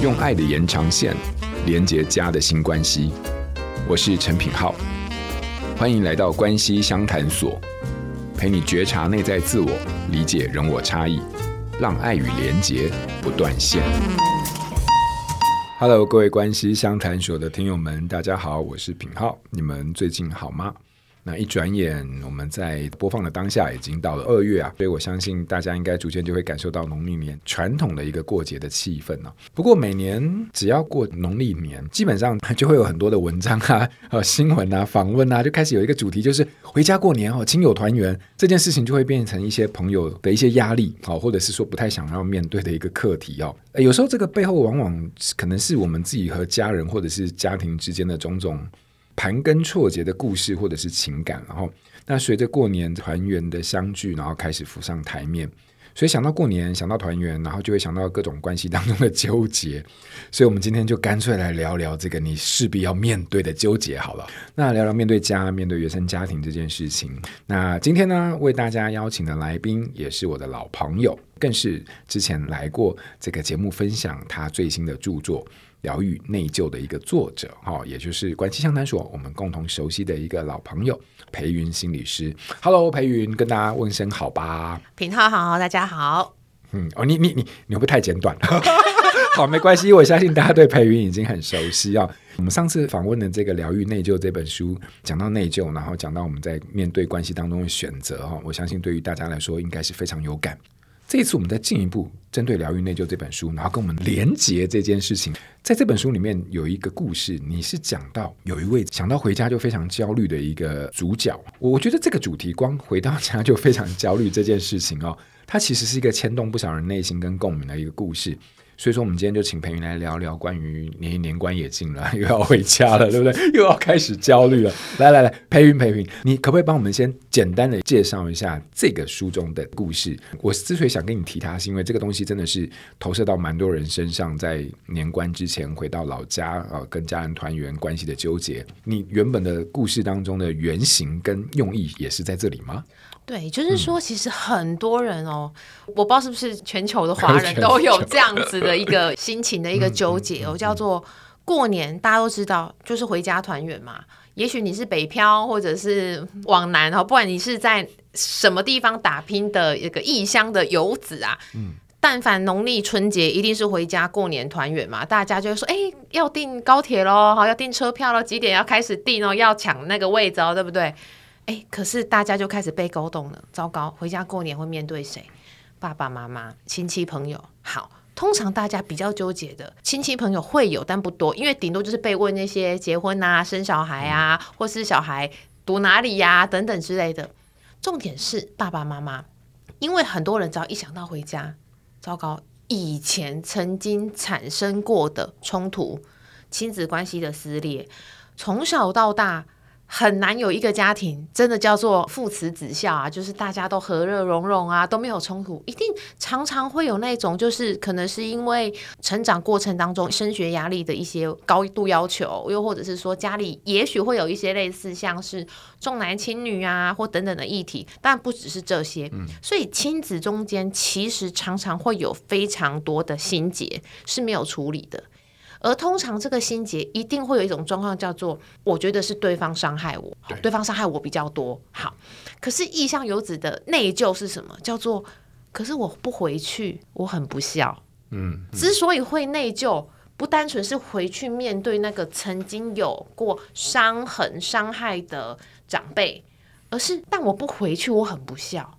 用爱的延长线连接家的新关系。我是陈品浩，欢迎来到关系相谈所，陪你觉察内在自我，理解人我差异，让爱与连结不断线。Hello，各位关系相谈所的听友们，大家好，我是品浩，你们最近好吗？那一转眼，我们在播放的当下已经到了二月啊，所以我相信大家应该逐渐就会感受到农历年传统的一个过节的气氛了。不过每年只要过农历年，基本上就会有很多的文章啊、呃新闻啊、访问啊，就开始有一个主题，就是回家过年哦，亲友团圆这件事情就会变成一些朋友的一些压力，好，或者是说不太想要面对的一个课题哦。有时候这个背后往往可能是我们自己和家人或者是家庭之间的种种。盘根错节的故事或者是情感，然后那随着过年团圆的相聚，然后开始浮上台面。所以想到过年，想到团圆，然后就会想到各种关系当中的纠结。所以我们今天就干脆来聊聊这个你势必要面对的纠结好了。那聊聊面对家、面对原生家庭这件事情。那今天呢，为大家邀请的来宾也是我的老朋友，更是之前来过这个节目分享他最新的著作。疗愈内疚的一个作者，哈，也就是关系相谈所我们共同熟悉的一个老朋友裴云心理师。Hello，裴云，跟大家问声好吧。品浩好，大家好。嗯，哦，你你你你会不会太简短？好，没关系，我相信大家对裴云已经很熟悉啊。我们上次访问的这个《疗愈内疚》这本书，讲到内疚，然后讲到我们在面对关系当中的选择，哈，我相信对于大家来说应该是非常有感。这一次，我们再进一步针对《疗愈内疚》这本书，然后跟我们连结这件事情。在这本书里面有一个故事，你是讲到有一位想到回家就非常焦虑的一个主角。我觉得这个主题光回到家就非常焦虑这件事情哦，它其实是一个牵动不少人内心跟共鸣的一个故事。所以说，我们今天就请培云来聊聊关于年年关也近了，又要回家了，对不对？又要开始焦虑了。来来来，培云培云，你可不可以帮我们先简单的介绍一下这个书中的故事？我之所以想跟你提它，是因为这个东西真的是投射到蛮多人身上，在年关之前回到老家啊，跟家人团圆关系的纠结。你原本的故事当中的原型跟用意也是在这里吗？对，就是说，其实很多人哦，嗯、我不知道是不是全球的华人 都有这样子的一个心情的一个纠结哦，叫做过年，大家都知道就是回家团圆嘛。也许你是北漂，或者是往南哦，不管你是在什么地方打拼的一个异乡的游子啊，嗯，但凡农历春节一定是回家过年团圆嘛，大家就会说，哎，要订高铁喽，好，要订车票了，几点要开始订哦，要抢那个位置哦，对不对？哎，可是大家就开始被勾动了。糟糕，回家过年会面对谁？爸爸妈妈、亲戚朋友。好，通常大家比较纠结的亲戚朋友会有，但不多，因为顶多就是被问那些结婚啊、生小孩啊，或是小孩读哪里呀、啊、等等之类的。重点是爸爸妈妈，因为很多人只要一想到回家，糟糕，以前曾经产生过的冲突、亲子关系的撕裂，从小到大。很难有一个家庭真的叫做父慈子孝啊，就是大家都和乐融融啊，都没有冲突。一定常常会有那种，就是可能是因为成长过程当中升学压力的一些高度要求，又或者是说家里也许会有一些类似像是重男轻女啊或等等的议题，但不只是这些。嗯，所以亲子中间其实常常会有非常多的心结是没有处理的。而通常这个心结一定会有一种状况，叫做我觉得是对方伤害我，对，对方伤害我比较多。好，可是意向游子的内疚是什么？叫做可是我不回去，我很不孝。嗯，嗯，之所以会内疚，不单纯是回去面对那个曾经有过伤痕、伤害的长辈，而是但我不回去，我很不孝。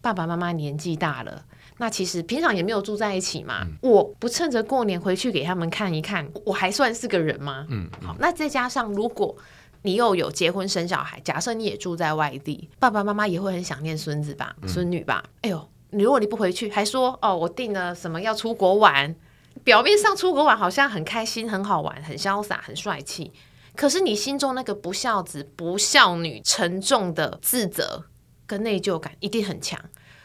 爸爸妈妈年纪大了。那其实平常也没有住在一起嘛，嗯、我不趁着过年回去给他们看一看，我还算是个人吗？嗯，嗯，好，那再加上如果你又有结婚生小孩，假设你也住在外地，爸爸妈妈也会很想念孙子吧、孙女吧？嗯、哎呦，你如果你不回去，还说哦，我订了什么要出国玩，表面上出国玩好像很开心、很好玩、很潇洒、很帅气，可是你心中那个不孝子、不孝女沉重的自责跟内疚感一定很强。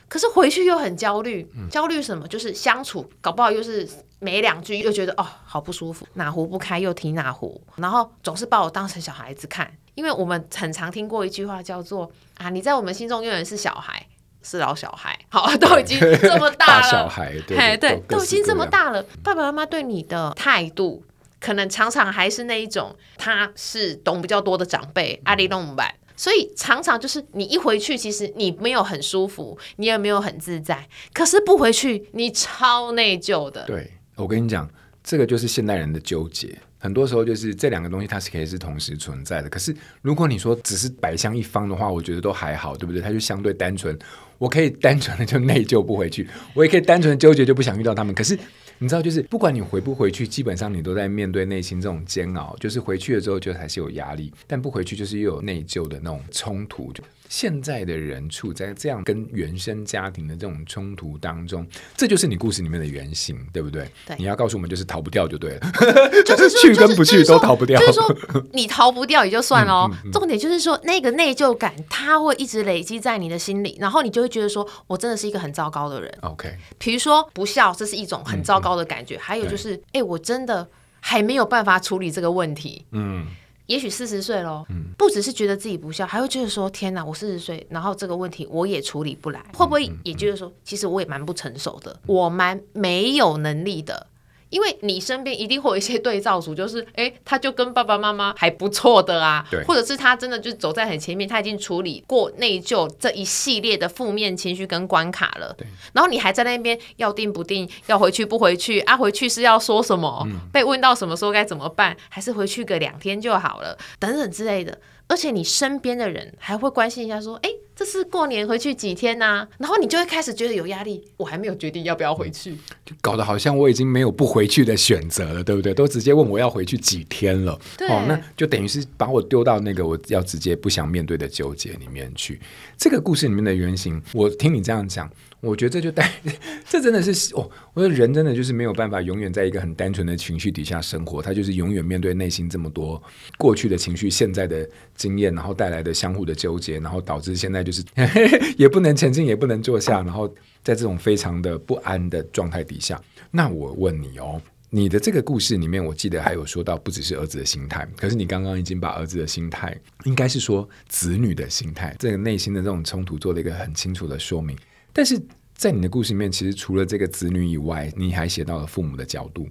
可是回去又很焦虑，焦虑什么？就是相处搞不好又是没两句，又觉得哦好不舒服，哪壶不开又提哪壶，然后总是把我当成小孩子看。因为我们很常听过一句话叫做啊，你在我们心中永远是小孩，是老小孩，好，都已经 这么大了，大小孩，对，对，对，都已经这么大了，爸爸妈妈对你的态度，可能常常还是那一种，他是懂比较多的长辈，阿里弄板，所以常常就是你一回去，其实你没有很舒服，你也没有很自在，可是不回去，你超内疚的。对，我跟你讲，这个就是现代人的纠结。很多时候就是这两个东西，它是可以是同时存在的。可是如果你说只是摆向一方的话，我觉得都还好，对不对？它就相对单纯。我可以单纯的就内疚不回去，我也可以单纯的纠结就不想遇到他们。可是你知道，就是不管你回不回去，基本上你都在面对内心这种煎熬。就是回去了之后，就还是有压力；但不回去，就是又有内疚的那种冲突。就现在的人处在这样跟原生家庭的这种冲突当中，这就是你故事里面的原型，对不对？对，你要告诉我们，就是逃不掉就对了，就是 去跟不去都逃不掉。就是说，你逃不掉也就算了哦。重点就是说，那个内疚感它会一直累积在你的心里，然后你就会觉得说，我真的是一个很糟糕的人。OK，比如说不孝，这是一种很糟糕的感觉。还有就是，哎，我真的还没有办法处理这个问题。嗯。也许四十岁喽，不只是觉得自己不孝，还会觉得说：天哪，我四十岁，然后这个问题我也处理不来，会不会也觉得说，其实我也蛮不成熟的，我蛮没有能力的。因为你身边一定会有一些对照组，就是 哎，他就跟爸爸妈妈还不错的啊，对，或者是他真的就走在很前面，他已经处理过内疚这一系列的负面情绪跟关卡了，对。然后你还在那边要定不定，要回去不回去啊？回去是要说什么？嗯，被问到什么时候该怎么办？还是回去个两天就好了？等等之类的。而且你身边的人还会关心一下，说：“哎，这是过年回去几天呢？”然后你就会开始觉得有压力。我还没有决定要不要回去，就搞得好像我已经没有不回去的选择了，对不对？都直接问我要回去几天了。对，哦，那就等于是把我丢到那个我要直接不想面对的纠结里面去。这个故事里面的原型，我听你这样讲。我觉得这就带，这真的是哦，我觉得人真的就是没有办法永远在一个很单纯的情绪底下生活，他就是永远面对内心这么多过去的情绪、现在的经验，然后带来的相互的纠结，然后导致现在就是 也不能前进，也不能坐下，然后在这种非常的不安的状态底下。那我问你哦，你的这个故事里面，我记得还有说到不只是儿子的心态，可是你刚刚已经把儿子的心态，应该是说子女的心态，这个内心的这种冲突做了一个很清楚的说明。但是在你的故事里面，其实除了这个子女以外，你还写到了父母的角度。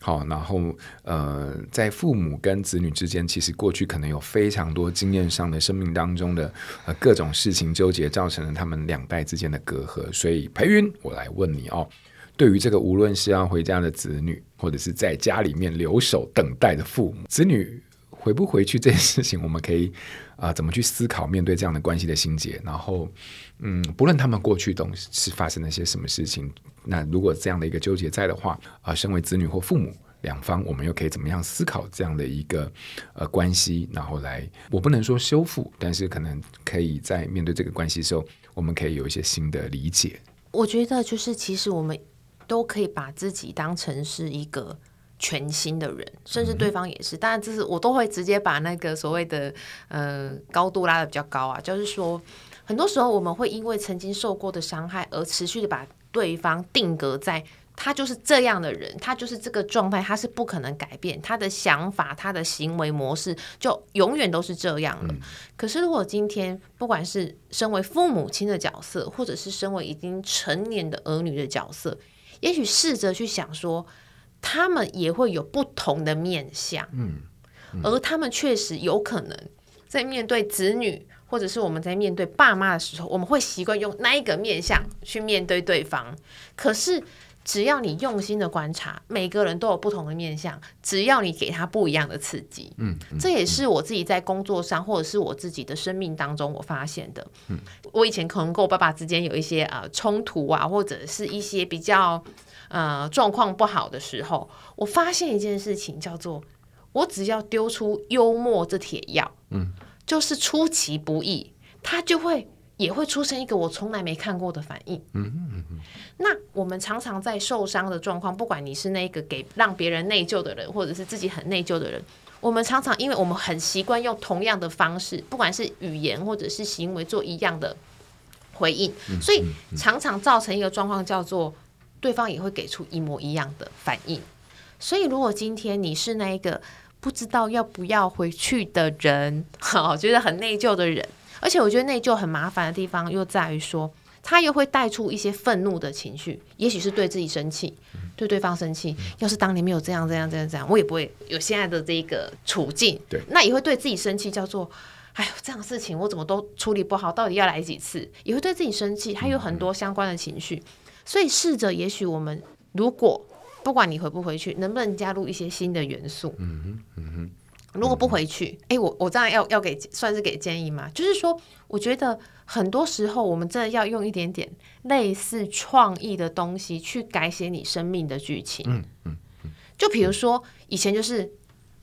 好，然后呃，在父母跟子女之间，其实过去可能有非常多经验上的生命当中的呃各种事情纠结，造成了他们两代之间的隔阂。所以培云，我来问你哦，对于这个无论是要回家的子女，或者是在家里面留守等待的父母，子女。回不回去这件事情，我们可以 啊、怎么去思考面对这样的关系的心结？然后，嗯，不论他们过去都是发生了些什么事情，那如果这样的一个纠结在的话，啊、身为子女或父母两方，我们又可以怎么样思考这样的一个呃关系？然后来，我不能说修复，但是可能可以在面对这个关系的时候，我们可以有一些新的理解。我觉得就是，其实我们都可以把自己当成是一个。全新的人，甚至对方也是，当然这是我都会直接把那个所谓的呃高度拉的比较高啊，就是说，很多时候我们会因为曾经受过的伤害而持续的把对方定格在他就是这样的人，他就是这个状态，他是不可能改变他的想法，他的行为模式就永远都是这样了。可是如果今天不管是身为父母亲的角色，或者是身为已经成年的儿女的角色，也许试着去想说。他们也会有不同的面相，嗯，嗯，而他们确实有可能在面对子女，或者是我们在面对爸妈的时候，我们会习惯用那一个面相去面对对方。可是，只要你用心的观察，每个人都有不同的面相，只要你给他不一样的刺激，嗯，嗯，这也是我自己在工作上，或者是我自己的生命当中我发现的。嗯，我以前可能跟我爸爸之间有一些呃冲突啊，或者是一些比较。呃，状况不好的时候，我发现一件事情，叫做我只要丢出幽默这铁药，嗯，就是出其不意，他就会也会出现一个我从来没看过的反应，嗯。那我们常常在受伤的状况，不管你是那个给让别人内疚的人，或者是自己很内疚的人，我们常常因为我们很习惯用同样的方式，不管是语言或者是行为做一样的回应，所以常常造成一个状况叫做。对方也会给出一模一样的反应，所以如果今天你是那一个不知道要不要回去的人，好，觉得很内疚的人，而且我觉得内疚很麻烦的地方又在于说，他又会带出一些愤怒的情绪，也许是对自己生气，对对方生气。要是当年没有这样这样这样这样，我也不会有现在的这个处境。对，那也会对自己生气，叫做哎呦，这样的事情我怎么都处理不好，到底要来几次？也会对自己生气，还有很多相关的情绪。所以试着，也许我们如果不管你回不回去，能不能加入一些新的元素？嗯哼，嗯哼。如果不回去，哎、嗯，我我这样要要给算是给建议吗？就是说，我觉得很多时候我们真的要用一点点类似创意的东西去改写你生命的剧情。嗯嗯嗯。就比如说，以前就是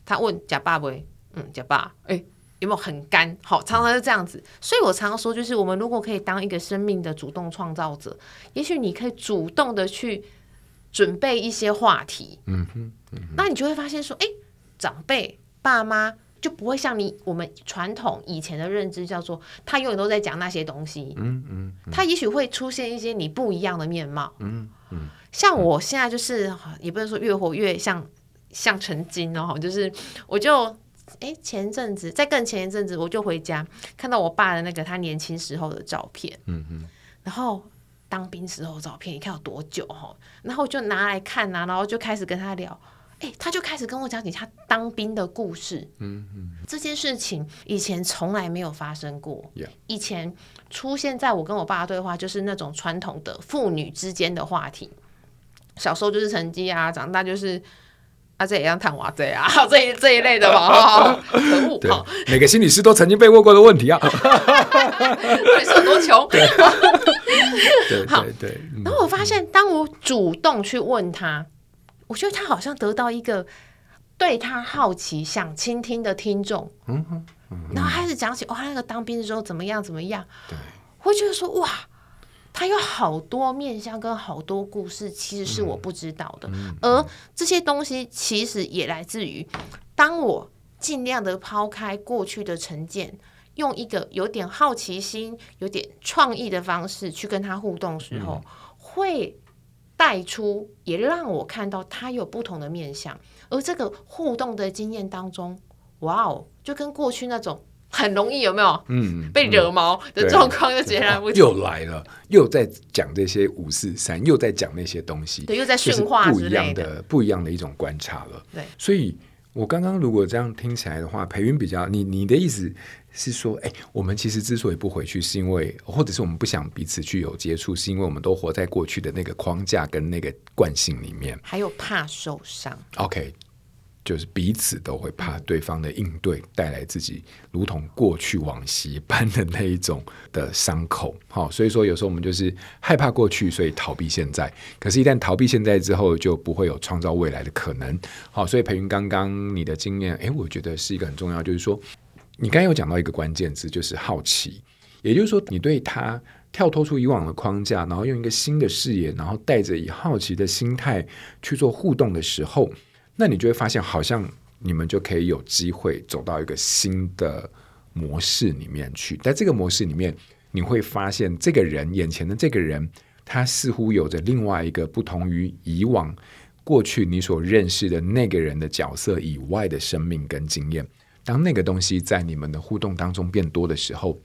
他问假爸不？嗯，假爸，哎，有没有很干？好，常常是这样子。所以我常常说，就是我们如果可以当一个生命的主动创造者，也许你可以主动的去准备一些话题。嗯哼，嗯哼，那你就会发现说，哎，长辈。爸妈就不会像你我们传统以前的认知，叫做他永远都在讲那些东西。嗯嗯，嗯，他也许会出现一些你不一样的面貌。嗯嗯，像我现在就是也不能说越活越像像成精哦，就是我就哎前阵子在更前一阵子我就回家看到我爸的那个他年轻时候的照片。嗯嗯，然后当兵时候的照片，你看有多久哈？然后就拿来看啊，然后就开始跟他聊。哎，他就开始跟我讲起他当兵的故事。嗯嗯，这件事情以前从来没有发生过。Yeah. 以前出现在我跟我爸的对话，就是那种传统的父女之间的话题。小时候就是成绩啊，长大就是啊，这也要谈娃这啊，这一这一类的吧。可恶！对，每个心理师都曾经被问过的问题啊。你是有多穷？对 对对，对。然后我发现，当我主动去问他。我觉得他好像得到一个对他好奇、想倾听的听众，嗯哼，然后开始讲起哦，他，那个当兵的时候怎么样怎么样，对，我觉得说哇，他有好多面向跟好多故事，其实是我不知道的，而这些东西其实也来自于当我尽量的抛开过去的成见，用一个有点好奇心、有点创意的方式去跟他互动的时候，会。带出也让我看到他有不同的面相，而这个互动的经验当中，哇哦，就跟过去那种很容易有没有？嗯被惹毛的状况又截然不同，又来了，又在讲这些五四三，又在讲那些东西，对，又在驯化不一样的不一样的一种观察了。对，所以我刚刚如果这样听起来的话，培云比较你你的意思。是说，哎，我们其实之所以不回去，是因为，或者是我们不想彼此去有接触，是因为我们都活在过去的那个框架跟那个惯性里面，还有怕受伤。OK，就是彼此都会怕对方的应对带来自己如同过去往昔般的那一种的伤口。好，所以说有时候我们就是害怕过去，所以逃避现在。可是，一旦逃避现在之后，就不会有创造未来的可能。好，所以培云刚刚你的经验，哎，我觉得是一个很重要，就是说。你刚刚有讲到一个关键字，就是好奇，也就是说，你对他跳脱出以往的框架，然后用一个新的视野，然后带着以好奇的心态去做互动的时候，那你就会发现，好像你们就可以有机会走到一个新的模式里面去。在这个模式里面，你会发现，这个人眼前的这个人，他似乎有着另外一个不同于以往过去你所认识的那个人的角色以外的生命跟经验。当那个东西在你们的互动当中变多的时候，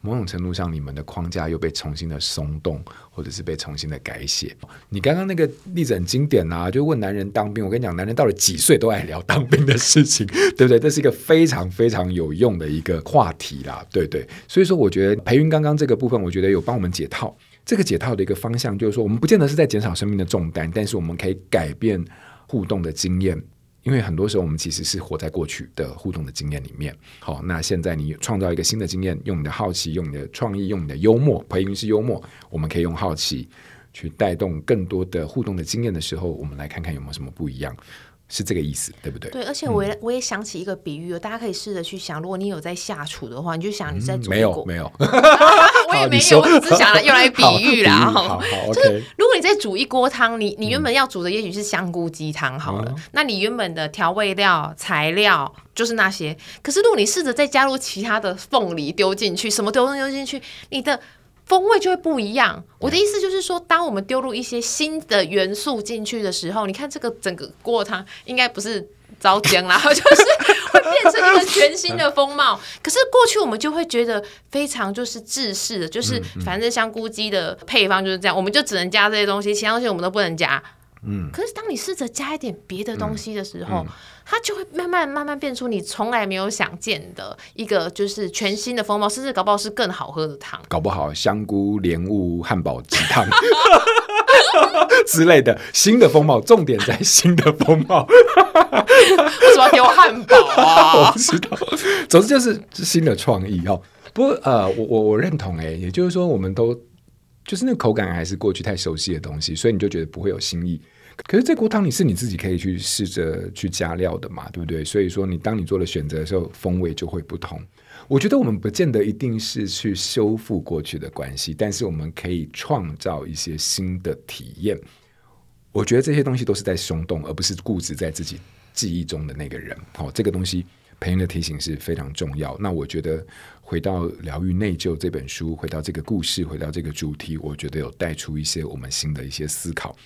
某种程度上，你们的框架又被重新的松动，或者是被重新的改写。你刚刚那个例子很经典啊，就问男人当兵。我跟你讲，男人到了几岁都爱聊当兵的事情，对不对？这是一个非常非常有用的一个话题啦，对对。所以说，我觉得培云刚刚这个部分，我觉得有帮我们解套。这个解套的一个方向，就是说，我们不见得是在减少生命的重担，但是我们可以改变互动的经验。因为很多时候我们其实是活在过去的互动的经验里面。好，那现在你创造一个新的经验，用你的好奇，用你的创意，用你的幽默，培云是幽默，我们可以用好奇去带动更多的互动的经验的时候，我们来看看有没有什么不一样。是这个意思，对不对？对，而且我也、嗯、我也想起一个比喻，大家可以试着去想，如果你有在下厨的话，你就想你在煮、嗯、没有没有，我也没有，我只是想了用来比喻啦。好，好，就是如果你在煮一锅汤，你你原本要煮的也许是香菇鸡汤好了，嗯、那你原本的调味料材料就是那些，可是如果你试着再加入其他的凤梨丢进去，什么丢丢进去，你的。风味就会不一样。我的意思就是说，当我们丢入一些新的元素进去的时候，你看这个整个锅汤应该不是糟浆啦，就是会变成一个全新的风貌。可是过去我们就会觉得非常就是制式的，就是反正香菇鸡的配方就是这样，我们就只能加这些东西，其他东西我们都不能加。嗯，可是当你试着加一点别的东西的时候，嗯嗯、它就会慢慢慢慢变出你从来没有想见的一个就是全新的风貌，甚至搞不好是更好喝的汤。搞不好香菇莲雾汉堡鸡汤 之类的新的风貌，重点在新的风貌。为什么要汉堡啊？我不知道。总之就是新的创意哦。不过呃，我我我认同哎，也就是说，我们都就是那个口感还是过去太熟悉的东西，所以你就觉得不会有新意。可是这锅汤你是你自己可以去试着去加料的嘛，对不对？所以说你当你做了选择的时候，风味就会不同。我觉得我们不见得一定是去修复过去的关系，但是我们可以创造一些新的体验。我觉得这些东西都是在松动，而不是固执在自己记忆中的那个人。好、这个东西培芸的提醒是非常重要。那我觉得回到《疗愈内疚》这本书，回到这个故事，回到这个主题，我觉得有带出一些我们新的一些思考。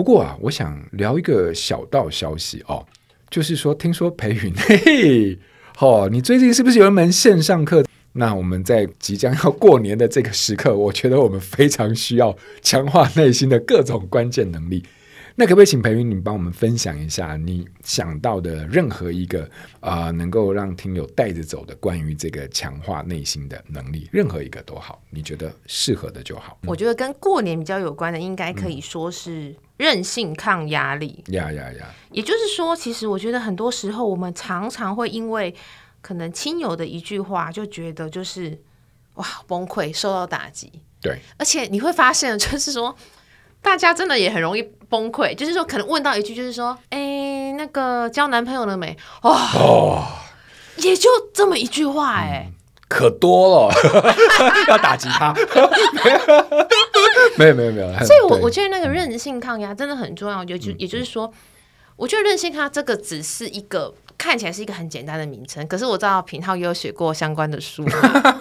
不过啊，我想聊一个小道消息哦，就是说，听说培云，嘿嘿，你最近是不是有一门线上课？那我们在即将要过年的这个时刻，我觉得我们非常需要强化内心的各种关键能力。那可不可以请培云你帮我们分享一下你想到的任何一个啊、能够让听友带着走的关于这个强化内心的能力，任何一个都好，你觉得适合的就好。我觉得跟过年比较有关的，应该可以说是韧性抗压力。呀呀呀！也就是说，其实我觉得很多时候我们常常会因为可能亲友的一句话，就觉得就是哇崩溃，受到打击。对，而且你会发现，就是说。大家真的也很容易崩溃，就是说，可能问到一句，就是说，哎、欸，那个交男朋友了没？哇，哦，也就这么一句话，哎、嗯，可多了，要打击他，没有没有没有。所以我，我我觉得那个韧性抗压真的很重要，就就也就是说，嗯、我觉得韧性抗压这个只是一个看起来是一个很简单的名称，可是我知道品浩也有写过相关的书，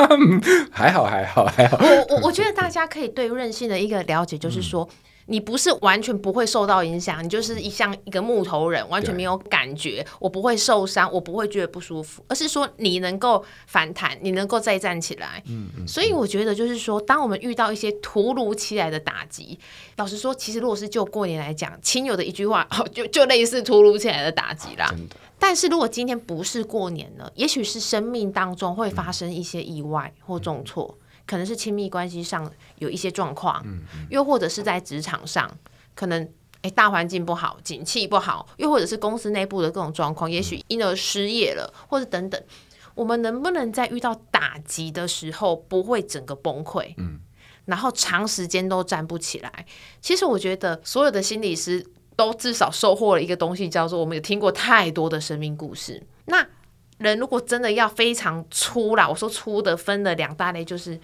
还好还好还好。我我我觉得大家可以对韧性的一个了解，就是说。嗯你不是完全不会受到影响，你就是一像一个木头人，完全没有感觉，我不会受伤，我不会觉得不舒服，而是说你能够反弹，你能够再站起来。嗯嗯。所以我觉得就是说，当我们遇到一些突如其来的打击，老实说，其实如果是就过年来讲，亲友的一句话，哦就就类似突如其来的打击啦。但是如果今天不是过年呢？也许是生命当中会发生一些意外或重挫。可能是亲密关系上有一些状况，嗯嗯、又或者是在职场上，可能诶大环境不好，景气不好，又或者是公司内部的各种状况，也许因而失业了，或者等等。我们能不能在遇到打击的时候不会整个崩溃？嗯，然后长时间都站不起来？其实我觉得所有的心理师都至少收获了一个东西，叫做我们有听过太多的生命故事。那人如果真的要非常粗啦，我说粗的分了两大类，就是。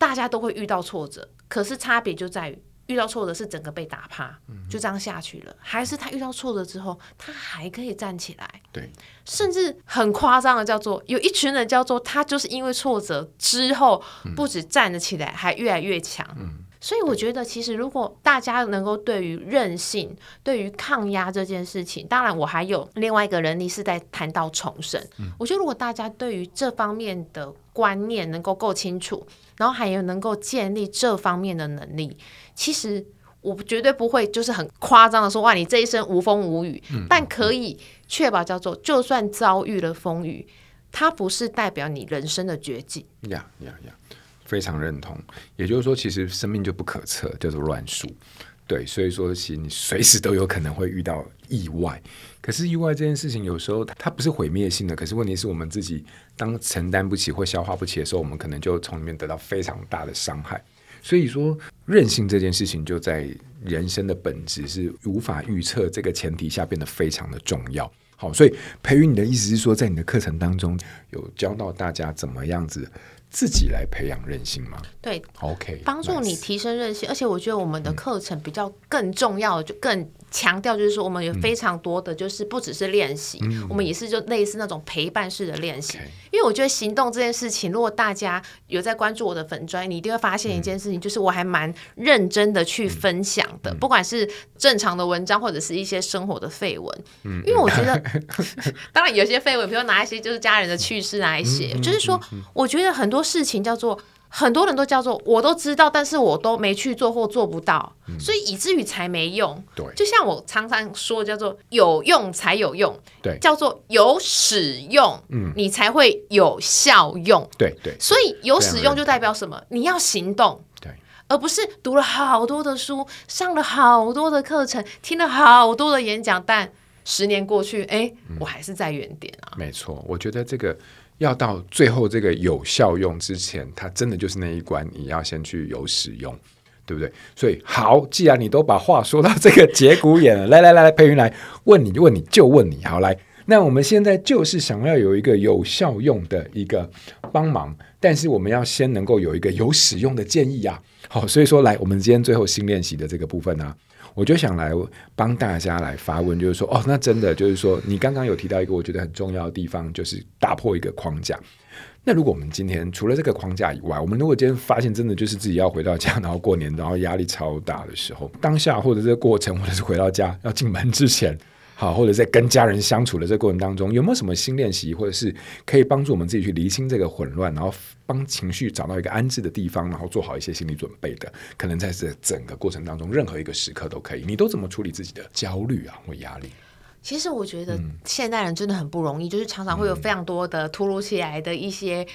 大家都会遇到挫折，可是差别就在于遇到挫折是整个被打趴，就这样下去了，还是他遇到挫折之后，他还可以站起来。对，甚至很夸张的叫做有一群人叫做他就是因为挫折之后，不止站了起来，还越来越强。嗯，所以我觉得其实如果大家能够对于韧性、对于抗压这件事情，当然我还有另外一个能力是在谈到重生。我觉得如果大家对于这方面的观念能够够清楚。然后还有能够建立这方面的能力，其实我绝对不会就是很夸张的说，哇，你这一生无风无雨，嗯、但可以确保叫做，就算遭遇了风雨，它不是代表你人生的绝境。呀呀呀，非常认同。也就是说，其实生命就不可测，叫做乱数。对，所以说，其实你随时都有可能会遇到意外。可是意外这件事情，有时候它不是毁灭性的。可是问题是我们自己当承担不起或消化不起的时候，我们可能就从里面得到非常大的伤害。所以说，韧性这件事情就在人生的本质是无法预测这个前提下变得非常的重要。好，所以培芸，你的意思是说，在你的课程当中有教到大家怎么样子？自己来培养韧性吗？对，OK，帮助你提升韧性。而且我觉得我们的课程比较更重要的，就更强调，就是说我们有非常多的，就是不只是练习，嗯、我们也是就类似那种陪伴式的练习。因为我觉得行动这件事情，如果大家有在关注我的粉专，你一定会发现一件事情，就是我还蛮认真的去分享的，嗯、不管是正常的文章或者是一些生活的废文。嗯、因为我觉得，当然有些废文，比如拿一些就是家人的趣事来写，嗯、就是说，我觉得很多事情叫做。很多人都叫做我都知道，但是我都没去做或做不到，嗯、所以以至于才没用。对，就像我常常说，叫做有用才有用。对，叫做有使用，嗯，你才会有效用。对对，所以有使用就代表什么？你要行动，对，而不是读了好多的书，上了好多的课程，听了好多的演讲，但十年过去，哎，嗯、我还是在原点啊。没错，我觉得这个。要到最后这个有效用之前，它真的就是那一关，你要先去有使用，对不对？所以好，既然你都把话说到这个节骨眼了，来来来来，佩云来问你，问你就问你，好来，那我们现在就是想要有一个有效用的一个帮忙，但是我们要先能够有一个有使用的建议啊。好，所以说来，我们今天最后新练习的这个部分呢、我就想来帮大家来发问，就是说，哦，那真的就是说，你刚刚有提到一个我觉得很重要的地方，就是打破一个框架。那如果我们今天除了这个框架以外，我们如果今天发现真的就是自己要回到家，然后过年，然后压力超大的时候，当下或者这个过程，或者是回到家要进门之前。好，或者在跟家人相处的这个过程当中，有没有什么新练习，或者是可以帮助我们自己去厘清这个混乱，然后帮情绪找到一个安置的地方，然后做好一些心理准备的？可能在这整个过程当中，任何一个时刻都可以。你都怎么处理自己的焦虑啊或压力？其实我觉得现代人真的很不容易，嗯、就是常常会有非常多的突如其来的一些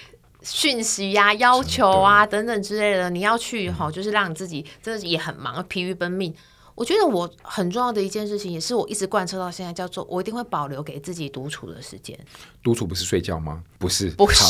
讯息呀、啊、要求啊等等之类的，你要去哈，就是让你自己真的也很忙，疲于奔命。我觉得我很重要的一件事情，也是我一直贯彻到现在，叫做我一定会保留给自己独处的时间。独处不是睡觉吗？不是，不是，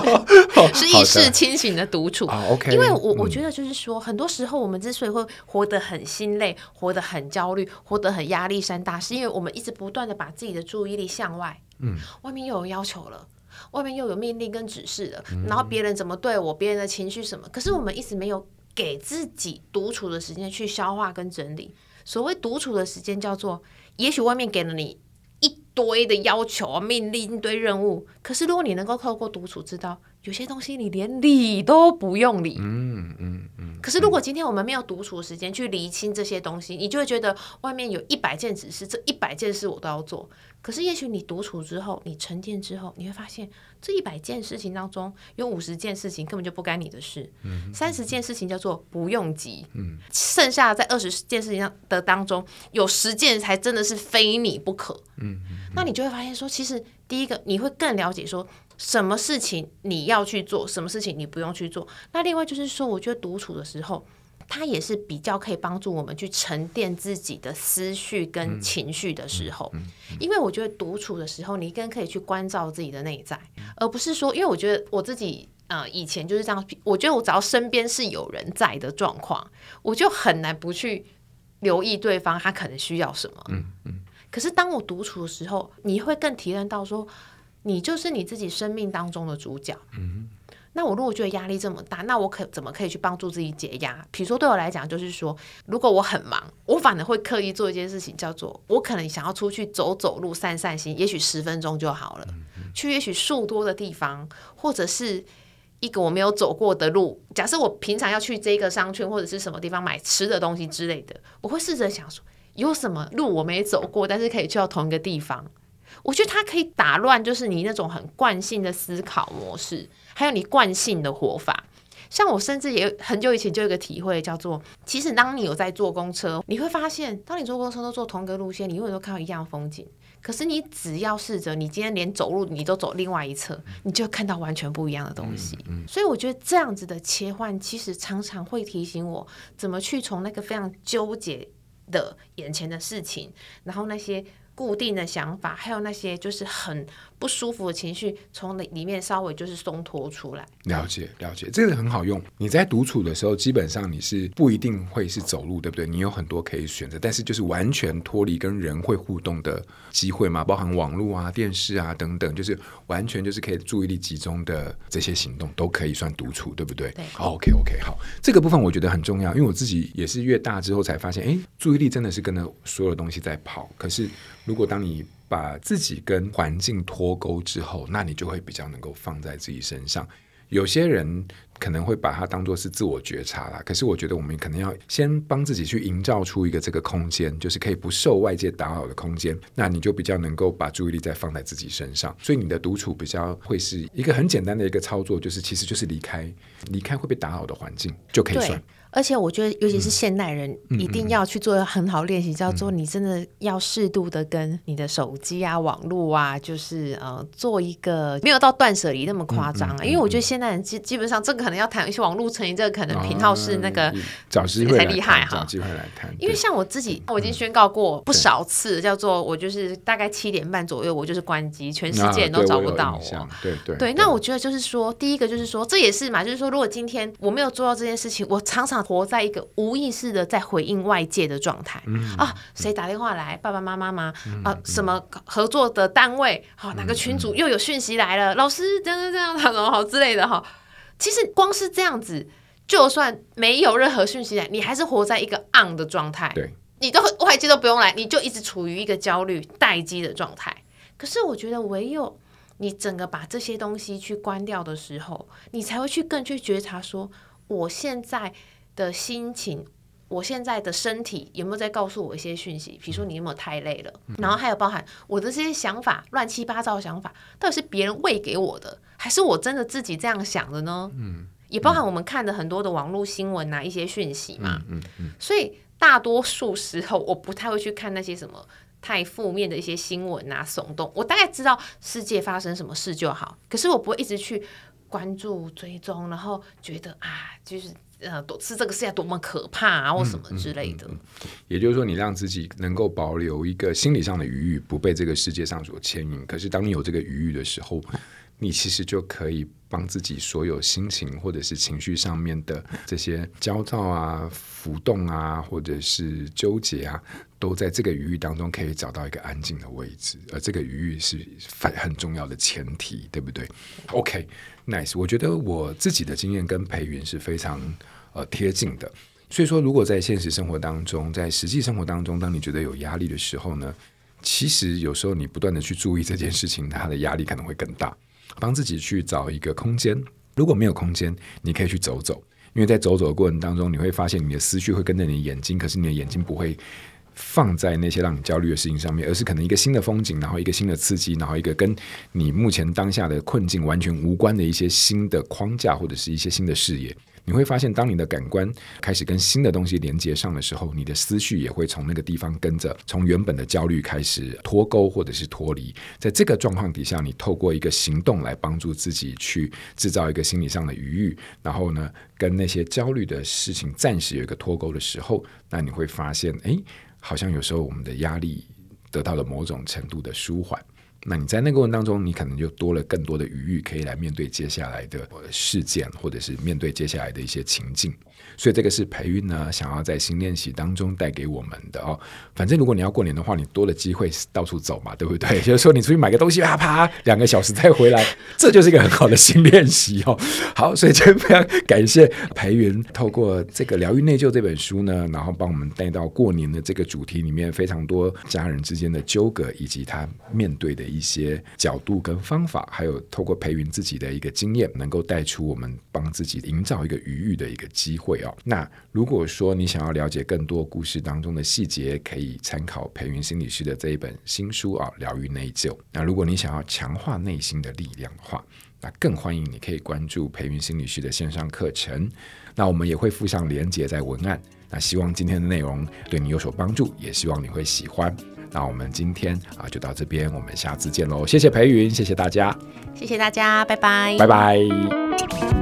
是意识清醒的独处。OK，因为我我觉得就是说，很多时候我们之所以会活得很心累，活得很焦虑，活得很压力山大，是因为我们一直不断的把自己的注意力向外。嗯，外面又有要求了，外面又有命令跟指示了，嗯、然后别人怎么对我，别人的情绪什么，可是我们一直没有。给自己独处的时间去消化跟整理。所谓独处的时间，叫做也许外面给了你一堆的要求、命令、一堆任务，可是如果你能够透过独处，知道有些东西你连理都不用理。嗯嗯。可是如果今天我们没有独处的时间去厘清这些东西，你就会觉得外面有一百件指示，这一百件事我都要做。可是，也许你独处之后，你沉淀之后，你会发现这一百件事情当中，有五十件事情根本就不干你的事，三十、嗯、件事情叫做不用急，嗯、剩下在二十件事情的当中，有十件才真的是非你不可。嗯嗯、那你就会发现说，其实第一个你会更了解说，什么事情你要去做，什么事情你不用去做。那另外就是说，我觉得独处的时候。它也是比较可以帮助我们去沉淀自己的思绪跟情绪的时候，因为我觉得独处的时候，你更可以去关照自己的内在，而不是说，因为我觉得我自己呃以前就是这样，我觉得我只要身边是有人在的状况，我就很难不去留意对方他可能需要什么。嗯嗯。可是当我独处的时候，你会更体验到说，你就是你自己生命当中的主角。嗯。那我如果觉得压力这么大，那我可怎么可以去帮助自己解压？比如说对我来讲，就是说，如果我很忙，我反而会刻意做一件事情，叫做我可能想要出去走走路、散散心，也许十分钟就好了。去也许树多的地方，或者是一个我没有走过的路。假设我平常要去这个商圈或者是什么地方买吃的东西之类的，我会试着想说，有什么路我没走过，但是可以去到同一个地方。我觉得它可以打乱，就是你那种很惯性的思考模式。还有你惯性的活法，像我甚至也很久以前就有一个体会，叫做其实当你有在坐公车，你会发现，当你坐公车都坐同一个路线，你永远都看到一样风景。可是你只要试着，你今天连走路你都走另外一侧，你就看到完全不一样的东西。嗯嗯、所以我觉得这样子的切换，其实常常会提醒我，怎么去从那个非常纠结的眼前的事情，然后那些固定的想法，还有那些就是很不舒服的情绪，从里里面稍微就是松脱出来。了解了解，这个很好用。你在独处的时候，基本上你是不一定会是走路，对不对？你有很多可以选择，但是就是完全脱离跟人会互动的机会嘛，包含网络啊、电视啊等等，就是完全就是可以注意力集中的这些行动，都可以算独处，对不对？对。OK OK，好，这个部分我觉得很重要，因为我自己也是越大之后才发现，哎，注意力真的是跟着所有的东西在跑，可是。如果当你把自己跟环境脱钩之后，那你就会比较能够放在自己身上。有些人可能会把它当做是自我觉察啦，可是我觉得我们可能要先帮自己去营造出一个这个空间，就是可以不受外界打扰的空间。那你就比较能够把注意力再放在自己身上。所以你的独处比较会是一个很简单的一个操作，就是其实就是离开离开会被打扰的环境就可以算。而且我觉得，尤其是现代人，一定要去做很好练习，嗯、叫做你真的要适度的跟你的手机啊、网络啊，就是呃，做一个没有到断舍离那么夸张啊。因为我觉得现代人基基本上，这个可能要谈一些网络成瘾，这个可能频道是那个找机会才厉害哈。找机会来谈。因为像我自己，我已经宣告过不少次，叫做我就是大概七点半左右，我就是关机，全世界人都找不到我。对对，对。那我觉得就是说，第一个就是说，这也是嘛，就是说，如果今天我没有做到这件事情，我常常。活在一个无意识的在回应外界的状态、嗯、啊，谁打电话来？爸爸妈妈吗？嗯、啊，什么合作的单位？好、啊，哪个群主又有讯息来了？嗯、老师这样这样，什么好之类的哈。其实光是这样子，就算没有任何讯息来，你还是活在一个 on 的状态。对，你都外界都不用来，你就一直处于一个焦虑待机的状态。可是我觉得，唯有你整个把这些东西去关掉的时候，你才会去更去觉察说，我现在。的心情，我现在的身体有没有在告诉我一些讯息？比如说你有没有太累了？然后还有包含我的这些想法，乱七八糟的想法，到底是别人喂给我的，还是我真的自己这样想的呢？嗯，也包含我们看的很多的网络新闻啊，一些讯息嘛。嗯嗯。所以大多数时候，我不太会去看那些什么太负面的一些新闻啊，耸动。我大概知道世界发生什么事就好，可是我不会一直去关注、追踪，然后觉得啊，就是。呃，多是这个世界多么可怕啊，或什么之类的。也就是说，你让自己能够保留一个心理上的余裕，不被这个世界上所牵引。可是，当你有这个余裕的时候，你其实就可以帮自己所有心情或者是情绪上面的这些焦躁啊、浮动啊，或者是纠结啊，都在这个余域当中可以找到一个安静的位置。而这个余域是很很重要的前提，对不对？OK。Nice，我觉得我自己的经验跟培云是非常呃贴近的，所以说如果在现实生活当中，在实际生活当中，当你觉得有压力的时候呢，其实有时候你不断的去注意这件事情，它的压力可能会更大。帮自己去找一个空间，如果没有空间，你可以去走走，因为在走走的过程当中，你会发现你的思绪会跟着你的眼睛，可是你的眼睛不会。放在那些让你焦虑的事情上面，而是可能一个新的风景，然后一个新的刺激，然后一个跟你目前当下的困境完全无关的一些新的框架或者是一些新的视野。你会发现，当你的感官开始跟新的东西连接上的时候，你的思绪也会从那个地方跟着，从原本的焦虑开始脱钩或者是脱离。在这个状况底下，你透过一个行动来帮助自己去制造一个心理上的余裕，然后呢，跟那些焦虑的事情暂时有一个脱钩的时候，那你会发现，哎。好像有时候我们的压力得到了某种程度的舒缓，那你在那个过程当中，你可能就多了更多的余裕，可以来面对接下来的事件，或者是面对接下来的一些情境。所以这个是培育呢，想要在新练习当中带给我们的哦。反正如果你要过年的话，你多了机会到处走嘛，对不对？就是说你出去买个东西，啪啪两个小时再回来，这就是一个很好的新练习哦。好，所以今天非常感谢培云透过这个《疗愈内疚》这本书呢，然后帮我们带到过年的这个主题里面，非常多家人之间的纠葛，以及他面对的一些角度跟方法，还有透过培云自己的一个经验，能够带出我们帮自己营造一个愉悦的一个机会。那如果说你想要了解更多故事当中的细节，可以参考培云心理师的这一本新书啊，《疗愈内疚》。那如果你想要强化内心的力量的话，那更欢迎你可以关注培云心理师的线上课程。那我们也会附上连结在文案。那希望今天的内容对你有所帮助，也希望你会喜欢。那我们今天啊就到这边，我们下次见喽！谢谢培云，谢谢大家，谢谢大家，拜拜，拜拜。